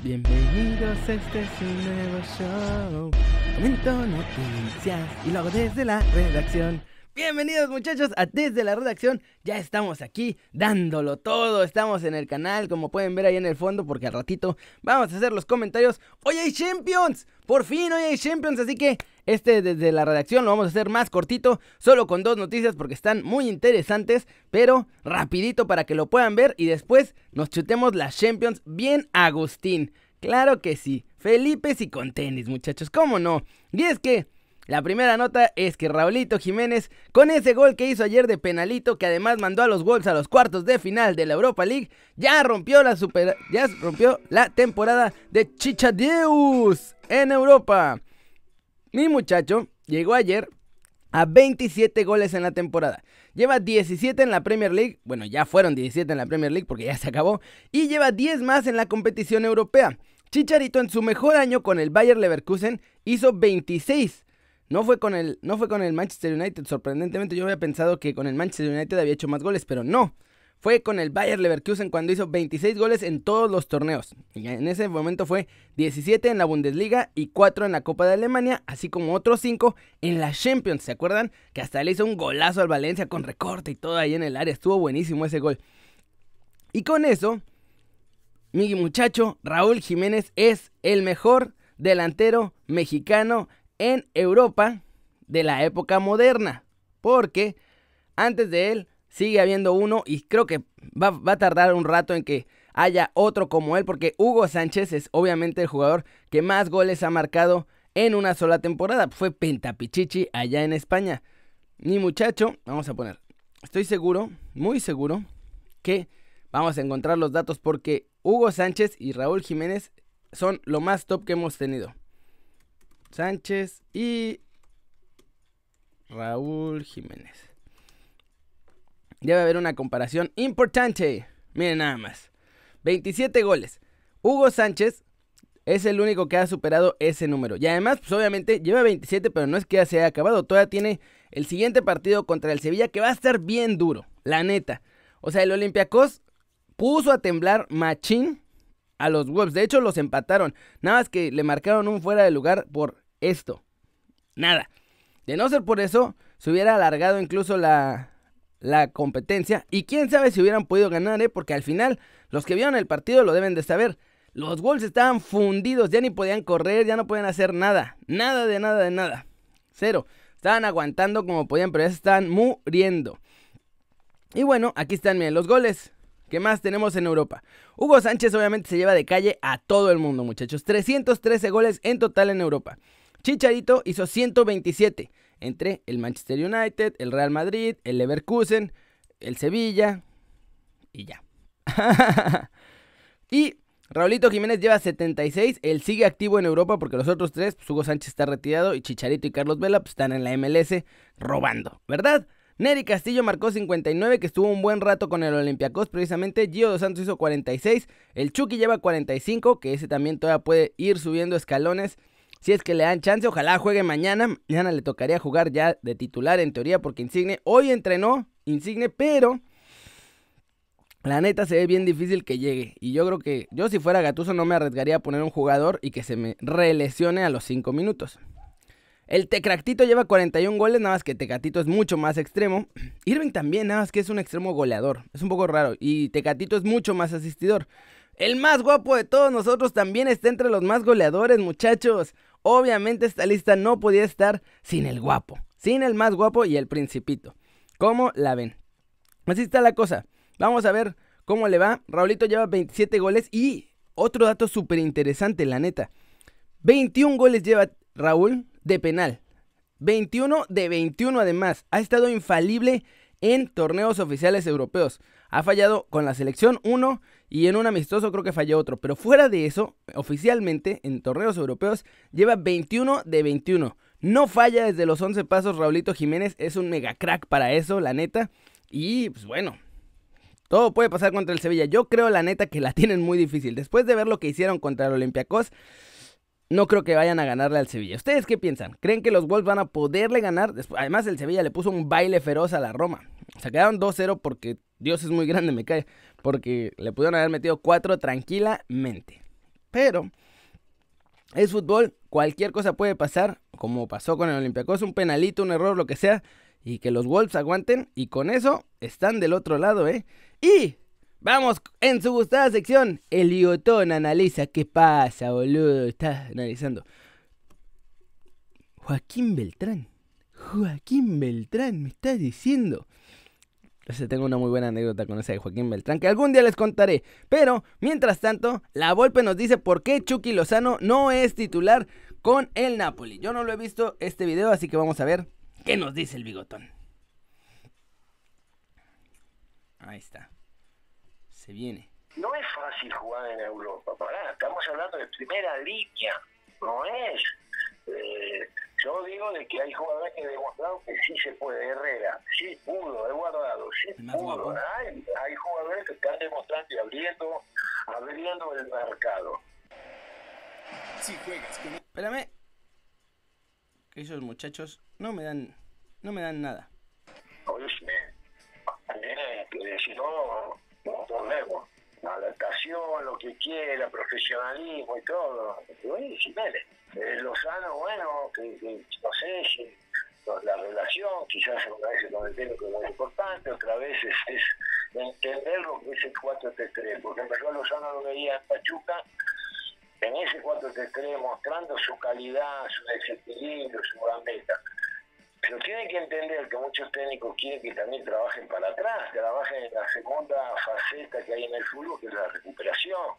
Bienvenidos, este es un nuevo show. Comento noticias y luego desde la redacción. Bienvenidos muchachos a Desde la Redacción, ya estamos aquí dándolo todo, estamos en el canal como pueden ver ahí en el fondo porque al ratito vamos a hacer los comentarios. Hoy hay Champions, por fin hoy hay Champions, así que este desde la redacción lo vamos a hacer más cortito, solo con dos noticias porque están muy interesantes, pero rapidito para que lo puedan ver y después nos chutemos las Champions bien Agustín. Claro que sí, Felipe y con tenis muchachos, ¿cómo no? Y es que... La primera nota es que Raulito Jiménez, con ese gol que hizo ayer de penalito, que además mandó a los Wolves a los cuartos de final de la Europa League, ya rompió la super, ya rompió la temporada de Chichadeus en Europa. Mi muchacho llegó ayer a 27 goles en la temporada. Lleva 17 en la Premier League, bueno, ya fueron 17 en la Premier League porque ya se acabó, y lleva 10 más en la competición europea. Chicharito en su mejor año con el Bayer Leverkusen hizo 26 no fue con el, no fue con el Manchester United, sorprendentemente yo había pensado que con el Manchester United había hecho más goles, pero no. Fue con el Bayer Leverkusen cuando hizo 26 goles en todos los torneos. Y en ese momento fue 17 en la Bundesliga y 4 en la Copa de Alemania, así como otros 5 en la Champions. ¿Se acuerdan? Que hasta le hizo un golazo al Valencia con recorte y todo ahí en el área. Estuvo buenísimo ese gol. Y con eso, mi muchacho Raúl Jiménez es el mejor delantero mexicano en Europa de la época moderna. Porque antes de él sigue habiendo uno y creo que va, a tardar un rato en que haya otro como él. Porque Hugo Sánchez es obviamente el jugador que más goles ha marcado en una sola temporada. Fue Pentapichichi allá en España. Mi muchacho, vamos a poner, estoy seguro, muy seguro, que vamos a encontrar los datos porque Hugo Sánchez y Raúl Jiménez son lo más top que hemos tenido. Sánchez y Raúl Jiménez. Debe haber una comparación importante. Miren nada más. 27 goles. Hugo Sánchez es el único que ha superado ese número. Y además, pues obviamente lleva 27, pero no es que ya se haya acabado. Todavía tiene el siguiente partido contra el Sevilla que va a estar bien duro. La neta. O sea, el Olympiacos puso a temblar Machín a los Wolves. De hecho, los empataron. Nada más que le marcaron un fuera de lugar por esto. Nada. De no ser por eso, se hubiera alargado incluso la, la competencia. Y quién sabe si hubieran podido ganar, ¿eh? Porque al final, los que vieron el partido lo deben de saber. Los Wolves estaban fundidos, ya ni podían correr, ya no podían hacer nada. Nada de nada de nada. Cero. Estaban aguantando como podían, pero ya estaban muriendo. Y bueno, aquí están, los goles. ¿Qué más tenemos en Europa? Hugo Sánchez obviamente se lleva de calle a todo el mundo, muchachos. 313 goles en total en Europa. Chicharito hizo 127 entre el Manchester United, el Real Madrid, el Leverkusen, el Sevilla y ya. y Raulito Jiménez lleva 76, él sigue activo en Europa porque los otros tres, pues Hugo Sánchez está retirado y Chicharito y Carlos Vela pues, están en la MLS robando, ¿verdad? Neri Castillo marcó 59, que estuvo un buen rato con el Olympiacos precisamente. Gio Dos Santos hizo 46. El Chucky lleva 45, que ese también todavía puede ir subiendo escalones. Si es que le dan chance, ojalá juegue mañana. Mañana le tocaría jugar ya de titular en teoría porque Insigne hoy entrenó Insigne, pero la neta se ve bien difícil que llegue. Y yo creo que yo si fuera Gatuso no me arriesgaría a poner un jugador y que se me relesione a los 5 minutos. El Tecractito lleva 41 goles, nada más que Tecatito es mucho más extremo. Irving también, nada más que es un extremo goleador. Es un poco raro. Y Tecatito es mucho más asistidor. El más guapo de todos nosotros también está entre los más goleadores, muchachos. Obviamente esta lista no podía estar sin el guapo. Sin el más guapo y el principito. ¿Cómo la ven? Así está la cosa. Vamos a ver cómo le va. Raulito lleva 27 goles y otro dato súper interesante, la neta. 21 goles lleva Raúl de penal. 21 de 21 además. Ha estado infalible en torneos oficiales europeos. Ha fallado con la selección uno y en un amistoso creo que falló otro. Pero fuera de eso, oficialmente en torneos europeos lleva 21 de 21. No falla desde los 11 pasos Raulito Jiménez. Es un mega crack para eso, la neta. Y pues bueno, todo puede pasar contra el Sevilla. Yo creo la neta que la tienen muy difícil. Después de ver lo que hicieron contra el Olympiacos, no creo que vayan a ganarle al Sevilla. ¿Ustedes qué piensan? ¿Creen que los Wolves van a poderle ganar? Además, el Sevilla le puso un baile feroz a la Roma. Se quedaron 2-0 porque Dios es muy grande, me cae. Porque le pudieron haber metido 4 tranquilamente. Pero es fútbol, cualquier cosa puede pasar, como pasó con el Olympiacos, un penalito, un error, lo que sea, y que los Wolves aguanten, y con eso están del otro lado, ¿eh? Y vamos en su gustada sección, el Liotón analiza qué pasa, boludo, está analizando. Joaquín Beltrán, Joaquín Beltrán, me estás diciendo tengo una muy buena anécdota con esa de Joaquín Beltrán que algún día les contaré. Pero, mientras tanto, la Volpe nos dice por qué Chucky Lozano no es titular con el Napoli. Yo no lo he visto este video, así que vamos a ver qué nos dice el bigotón. Ahí está. Se viene. No es fácil jugar en Europa, Estamos hablando de primera línea. No es. Eh, yo digo de que hay jugadores que demostraron que sí se puede. Herrera, sí pudo, he guardado, sí pudo. Hay, hay, jugadores que están demostrando y abriendo, abriendo el mercado. Si juegas Espérame. Que esos muchachos no me dan, no me dan nada. Oye, que si no, problema. Adaptación, lo que quiera, profesionalismo y todo. Oye, Jiménez eh, Lozano, bueno, que, no sé si la relación, quizás una vez con el técnico es muy importante, otra vez es, entender lo que es el 4-3-3, porque verdad Lozano lo veía en Pachuca en ese 4-3-3 mostrando su calidad, su desequilibrio, su gambeta. Pero tiene que entender que muchos técnicos quieren que también trabajen para atrás, trabajen en la segunda faceta que hay en el fútbol, que es la recuperación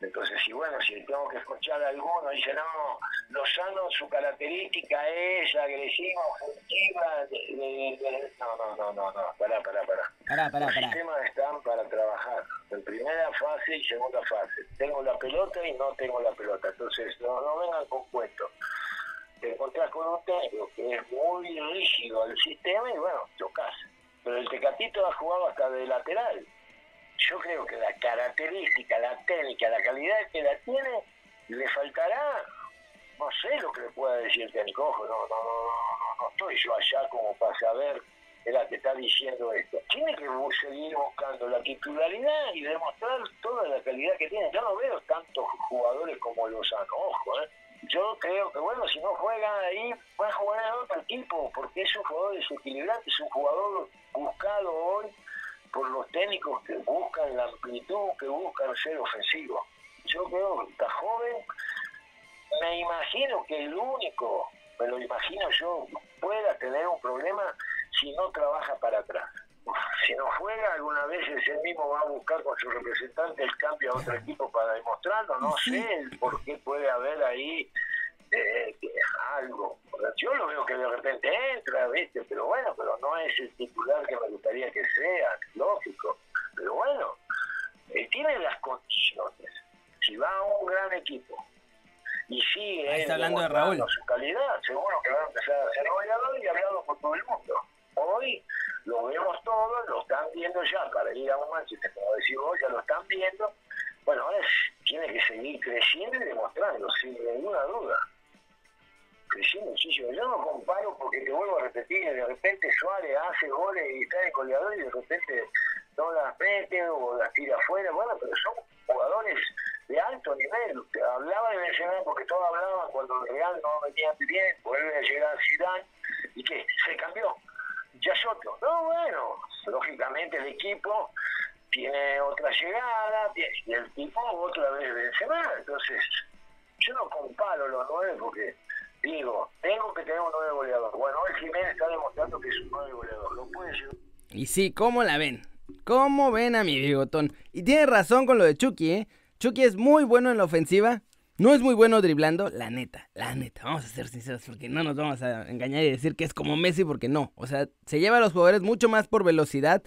entonces, si bueno, si tengo que escuchar a alguno, dice, no, Lozano, su característica es agresiva, ofensiva, no, no, no, no, no, pará, pará, pará. Los sistemas están para trabajar, en primera fase y segunda fase. Tengo la pelota y no tengo la pelota, entonces no, no vengan con cuentos. Te encontrás con un técnico que es muy rígido al sistema y bueno, chocas. Pero el Tecatito ha jugado hasta de lateral yo creo que la característica, la técnica, la calidad que la tiene, le faltará, no sé lo que le pueda decir el técnico, ojo, no, no, no, no, estoy yo allá como para saber era que está diciendo esto. Tiene que seguir buscando la titularidad y demostrar toda la calidad que tiene. Yo no veo tantos jugadores como Lozano, ojo, ¿eh? Yo creo que, bueno, si no juega ahí, va a jugar en otro equipo, porque es un jugador desequilibrante, es un jugador buscado hoy por los técnicos que buscan la amplitud, que buscan ser ofensivos. Yo creo que está joven, me imagino que el único, me lo imagino yo, pueda tener un problema si no trabaja para atrás. Si no juega, alguna vez ese mismo va a buscar con su representante el cambio a otro equipo para demostrarlo. No sé por qué puede haber ahí eh, algo. Yo lo veo que de repente entra, ¿viste? Pero bueno, pero no es el titular que me gustaría que sea, lógico. Pero bueno, él eh, tiene las condiciones. Si va a un gran equipo y sigue está hablando de Raúl. su calidad, seguro que va a empezar a ser goleador y hablado por todo el mundo. Hoy lo vemos todos, lo están viendo ya para ir a un Manchester, como decimos, ya lo están viendo. Bueno, tiene que seguir creciendo y demostrando, sin ninguna duda creció muchísimo. Yo no comparo porque te vuelvo a repetir, de repente Suárez hace goles y está de goleador y de repente no las mete o las tira afuera, bueno, pero son jugadores de alto nivel. Hablaba de Benzema porque todos hablaban cuando el Real no venía bien, vuelve a llegar Zidane y que se cambió. Ya es otro. No, bueno, lógicamente el equipo tiene otra llegada y el tipo otra vez Benzema, entonces yo no comparo los nueve porque digo, tengo que tener un nuevo goleador. Bueno, hoy Jiménez está demostrando que es un nuevo goleador. Lo puede ser. Y sí, ¿cómo la ven? ¿Cómo ven a mi bigotón? Y tiene razón con lo de Chucky, ¿eh? Chucky es muy bueno en la ofensiva. No es muy bueno driblando, la neta, la neta. Vamos a ser sinceros porque no nos vamos a engañar y decir que es como Messi porque no. O sea, se lleva a los jugadores mucho más por velocidad.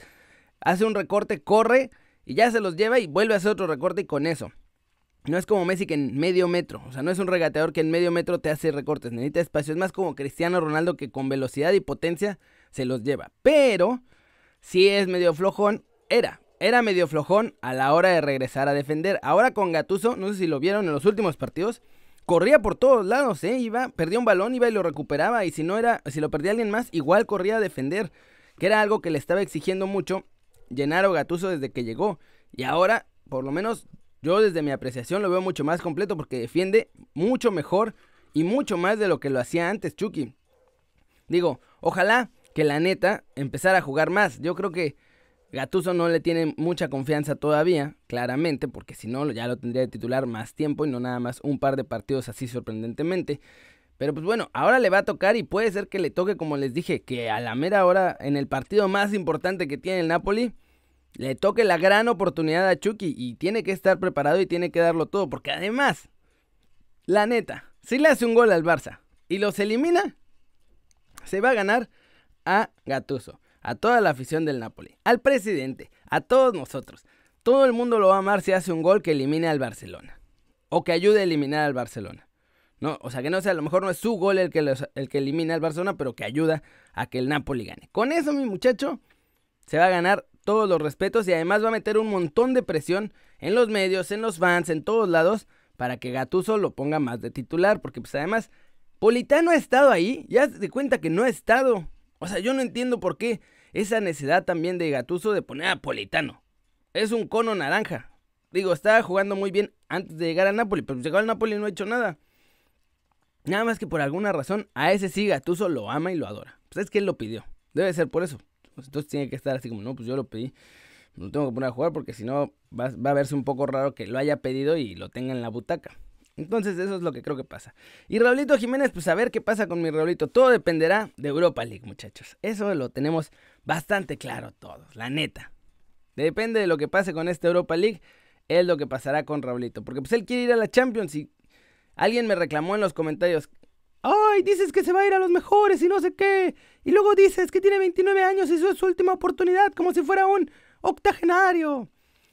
Hace un recorte, corre y ya se los lleva y vuelve a hacer otro recorte y con eso. No es como Messi que en medio metro, o sea, no es un regateador que en medio metro te hace recortes, necesita espacio. Es más como Cristiano Ronaldo que con velocidad y potencia se los lleva. Pero si es medio flojón, era, era medio flojón a la hora de regresar a defender. Ahora con Gatuso, no sé si lo vieron en los últimos partidos, corría por todos lados, ¿eh? Iba, perdía un balón, iba y lo recuperaba. Y si no era, si lo perdía alguien más, igual corría a defender. Que era algo que le estaba exigiendo mucho Llenaro Gatuso desde que llegó. Y ahora, por lo menos Yo desde mi apreciación lo veo mucho más completo porque defiende mucho mejor y mucho más de lo que lo hacía antes Chucky. Digo, ojalá que la neta empezara a jugar más. Yo creo que Gatuso no le tiene mucha confianza todavía, claramente, porque si no ya lo tendría de titular más tiempo y no nada más un par de partidos así sorprendentemente. Pero pues bueno, ahora le va a tocar y puede ser que le toque, como les dije, que a la mera hora, en el partido más importante que tiene el Napoli, le toque la gran oportunidad a Chucky y tiene que estar preparado y tiene que darlo todo, porque además, la neta, si le hace un gol al Barça y los elimina, se va a ganar a Gatuso a toda la afición del Napoli, al presidente, a todos nosotros. Todo el mundo lo va a amar si hace un gol que elimine al Barcelona. O que ayude a eliminar al Barcelona. No, o sea que no sea, a lo mejor no es su gol el que, el que elimina al Barcelona, pero que ayuda a que el Napoli gane. Con eso, mi muchacho, se va a ganar todos los respetos y además va a meter un montón de presión en los medios, en los fans, en todos lados, para que Gatuso lo ponga más de titular. Porque pues además, Politano ha estado ahí, ya se cuenta que no ha estado. O sea, yo no entiendo por qué esa necesidad también de Gatuso de poner a Politano. Es un cono naranja. Digo, estaba jugando muy bien antes de llegar al Napoli, pero llegó al Napoli y no ha hecho nada. Nada más que por alguna razón a ese sí Gatuso lo ama y lo adora. Pues es que él lo pidió. Debe ser por eso. Pues entonces tiene que estar así como, no, pues yo lo pedí. No tengo que poner a jugar porque si no va a verse un poco raro que lo haya pedido y lo tenga en la butaca. Entonces eso es lo que creo que pasa. Y Raulito Jiménez, pues a ver qué pasa con mi Raulito. Todo dependerá de Europa League, muchachos. Eso lo tenemos bastante claro todos, la neta. Depende de lo que pase con esta Europa League, es lo que pasará con Raulito. Porque pues él quiere ir a la Champions y alguien me reclamó en los comentarios. Ay, dices que se va a ir a los mejores y no sé qué. Y luego dices que tiene 29 años y eso es su última oportunidad, como si fuera un octogenario.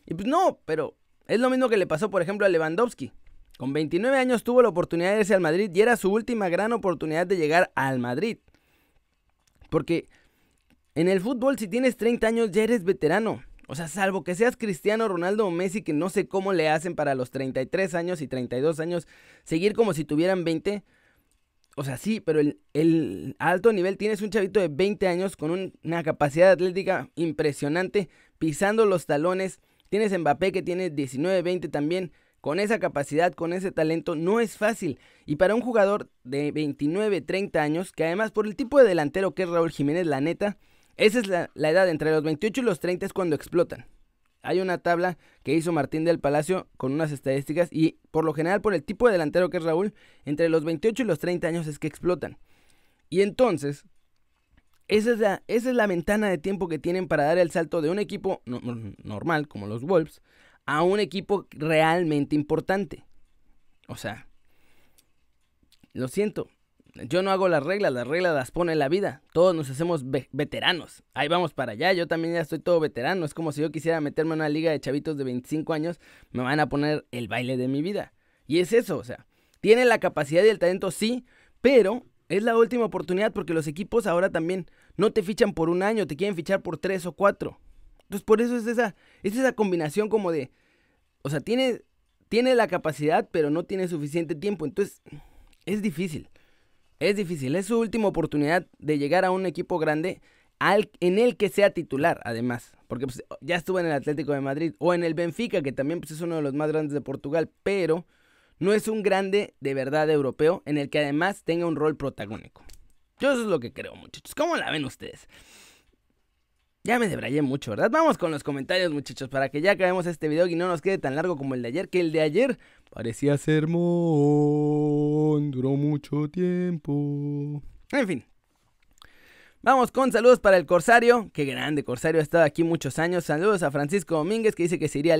Y pues no, pero es lo mismo que le pasó, por ejemplo, a Lewandowski. Con 29 años tuvo la oportunidad de irse al Madrid y era su última gran oportunidad de llegar al Madrid. Porque en el fútbol si tienes 30 años ya eres veterano. O sea, salvo que seas Cristiano Ronaldo o Messi, que no sé cómo le hacen para los 33 años y 32 años seguir como si tuvieran 20. O sea, sí, pero el, el alto nivel tienes un chavito de 20 años con una capacidad atlética impresionante, pisando los talones. Tienes Mbappé que tiene 19, 20 también con esa capacidad, con ese talento, no es fácil. Y para un jugador de 29, 30 años, que además por el tipo de delantero que es Raúl Jiménez, la neta, esa es la, edad, entre los 28 y los 30 es cuando explotan. Hay una tabla que hizo Martín del Palacio con unas estadísticas y por lo general por el tipo de delantero que es Raúl, entre los 28 y los 30 años es que explotan. Y entonces, esa es la, esa es la ventana de tiempo que tienen para dar el salto de un equipo normal como los Wolves a un equipo realmente importante. O sea, lo siento, yo no hago las reglas, las reglas las pone la vida. Todos nos hacemos veteranos. Ahí vamos para allá, yo también ya estoy todo veterano. Es como si yo quisiera meterme en una liga de chavitos de 25 años, me van a poner el baile de mi vida. Y es eso, o sea, tiene la capacidad y el talento, sí, pero es la última oportunidad porque los equipos ahora también no te fichan por un año, te quieren fichar por tres o cuatro. Entonces por eso es esa, es esa combinación como de, o sea, tiene, tiene la capacidad, pero no tiene suficiente tiempo. Entonces, es difícil. Es difícil. Es su última oportunidad de llegar a un equipo grande en el que sea titular, además. Porque pues, ya estuvo en el Atlético de Madrid o en el Benfica, que también pues, es uno de los más grandes de Portugal, pero no es un grande de verdad europeo en el que además tenga un rol protagónico. Yo eso es lo que creo, muchachos. ¿Cómo la ven ustedes? Ya me debrayé mucho, ¿verdad? Vamos con los comentarios, muchachos, para que ya acabemos este video y no nos quede tan largo como el de ayer, que el de ayer parecía sermón, duró mucho tiempo. En fin, Vamos con saludos para el Corsario. Qué grande, Corsario ha estado aquí muchos años. Saludos a Francisco Domínguez que dice que se iría.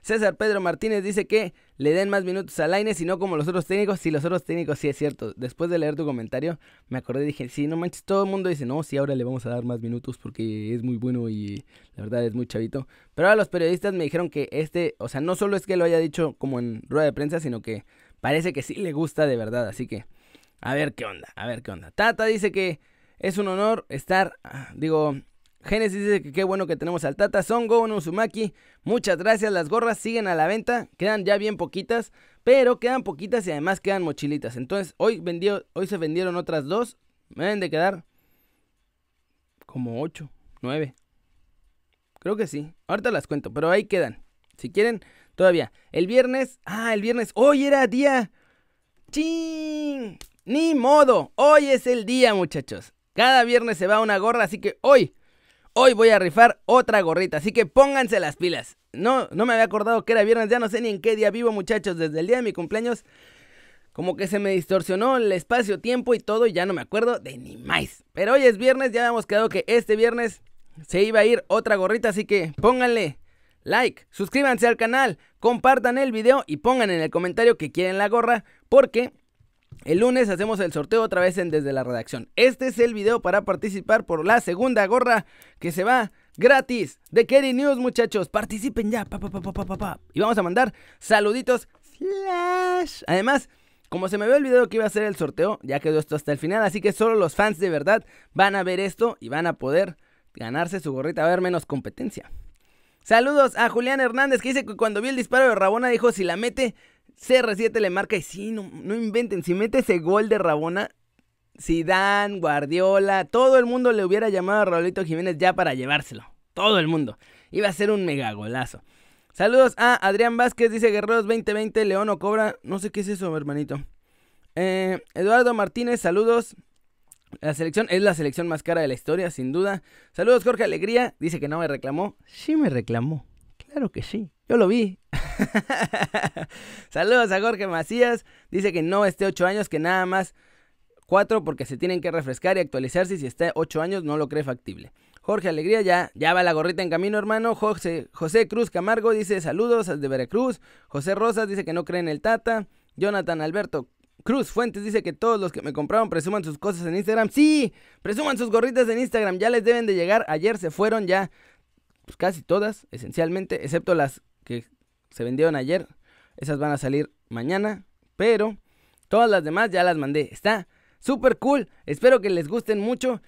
César Pedro Martínez dice que le den más minutos a Laines y no como los otros técnicos. Sí, los otros técnicos, sí es cierto. Después de leer tu comentario, me acordé y dije, sí, no manches, todo el mundo dice, no, sí, ahora le vamos a dar más minutos porque es muy bueno y la verdad es muy chavito. Pero ahora los periodistas me dijeron que este, o sea, no solo es que lo haya dicho como en rueda de prensa, sino que parece que sí le gusta de verdad. Así que, a ver qué onda, a ver qué onda. Tata dice que es un honor estar, ah, digo, Génesis dice que qué bueno que tenemos al Tata. Songo, Uzumaki, muchas gracias. Las gorras siguen a la venta, quedan ya bien poquitas, pero quedan poquitas y además quedan mochilitas. Entonces, hoy, vendió, hoy se vendieron otras dos, me deben de quedar como ocho, nueve. Creo que sí, ahorita las cuento, pero ahí quedan. Si quieren, Todavía. El viernes. Ah, el viernes. Hoy era día. ¡Ching! Ni modo. Hoy es el día, muchachos. Cada viernes se va una gorra, así que hoy. Hoy voy a rifar otra gorrita, así que pónganse las pilas. No, no me había acordado que era viernes, ya no sé ni en qué día vivo, muchachos. Desde el día de mi cumpleaños, como que se me distorsionó el espacio-tiempo y todo, y ya no me acuerdo de ni más. Pero hoy es viernes, ya habíamos quedado que este viernes se iba a ir otra gorrita, así que pónganle like, suscríbanse al canal, compartan el video y pongan en el comentario que quieren la gorra, porque el lunes hacemos el sorteo otra vez en desde la redacción. Este es el video para participar por la segunda gorra que se va gratis de Kerry News, muchachos. Participen ya. Y vamos a mandar saluditos flash. Además, como se me ve el video que iba a hacer el sorteo, ya quedó esto hasta el final, así que solo los fans de verdad van a ver esto y van a poder ganarse su gorrita, a ver menos competencia. Saludos a Julián Hernández que dice que cuando vi el disparo de Rabona dijo si la mete CR7 le marca y sí, no, no inventen, si mete ese gol de Rabona, Zidane, Guardiola, todo el mundo le hubiera llamado a Raulito Jiménez ya para llevárselo. Todo el mundo. Iba a ser un mega golazo. Saludos a Adrián Vázquez, dice Guerreros 2020, León o Cobra. No sé qué es eso, hermanito. Eh, Eduardo Martínez, saludos. La selección es la selección más cara de la historia, sin duda. Saludos, Jorge Alegría. Dice que no me reclamó. Sí me reclamó. Claro que sí. Yo lo vi. Saludos a Jorge Macías. Dice que no esté 8 años, que nada más 4 porque se tienen que refrescar y actualizarse. Si está 8 años, no lo cree factible. Jorge Alegría, ya, ya va la gorrita en camino, hermano. José, José Cruz Camargo dice saludos de Veracruz. José Rosas dice que no cree en el Tata. Jonathan Alberto Cruz Fuentes dice que todos los que me compraron presuman sus cosas en Instagram. Sí, presuman sus gorritas en Instagram. Ya les deben de llegar. Ayer se fueron ya pues, casi todas, esencialmente, excepto las que se vendieron ayer. Esas van a salir mañana, pero todas las demás ya las mandé. Está súper cool. Espero que les gusten mucho.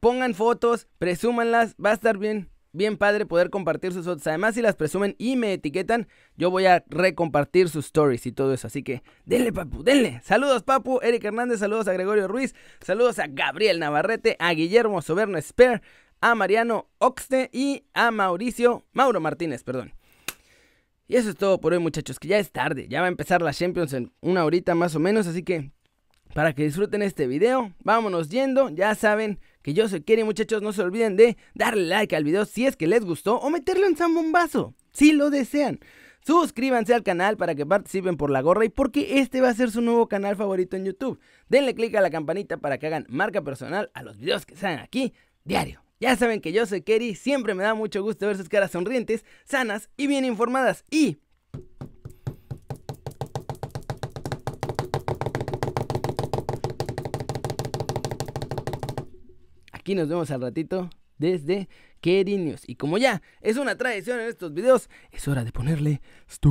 Pongan fotos, presúmanlas. Va a estar bien, bien padre poder compartir sus fotos. Además, si las presumen y me etiquetan, yo voy a recompartir sus stories y todo eso. Así que denle, papu, denle. Saludos, papu. Eric Hernández, saludos a Gregorio Ruiz. Saludos a Gabriel Navarrete, a Guillermo Soberno Spare, a Mariano Oxte y a Mauricio, Mauro Martínez, perdón. Y eso es todo por hoy, muchachos, que ya es tarde. Ya va a empezar la Champions en una horita más o menos, así que para que disfruten este video, vámonos yendo. Ya saben que yo soy Kerry, muchachos. No se olviden de darle like al video si es que les gustó o meterle un zambombazo si lo desean. Suscríbanse al canal para que participen por la gorra y porque este va a ser su nuevo canal favorito en YouTube. Denle click a la campanita para que hagan marca personal a los videos que salen aquí diario. Ya saben que yo soy Kerry, siempre me da mucho gusto ver sus caras sonrientes, sanas y bien informadas. Y... Aquí nos vemos al ratito desde Kerry News. Y como ya es una tradición en estos videos, es hora de ponerle... Stop.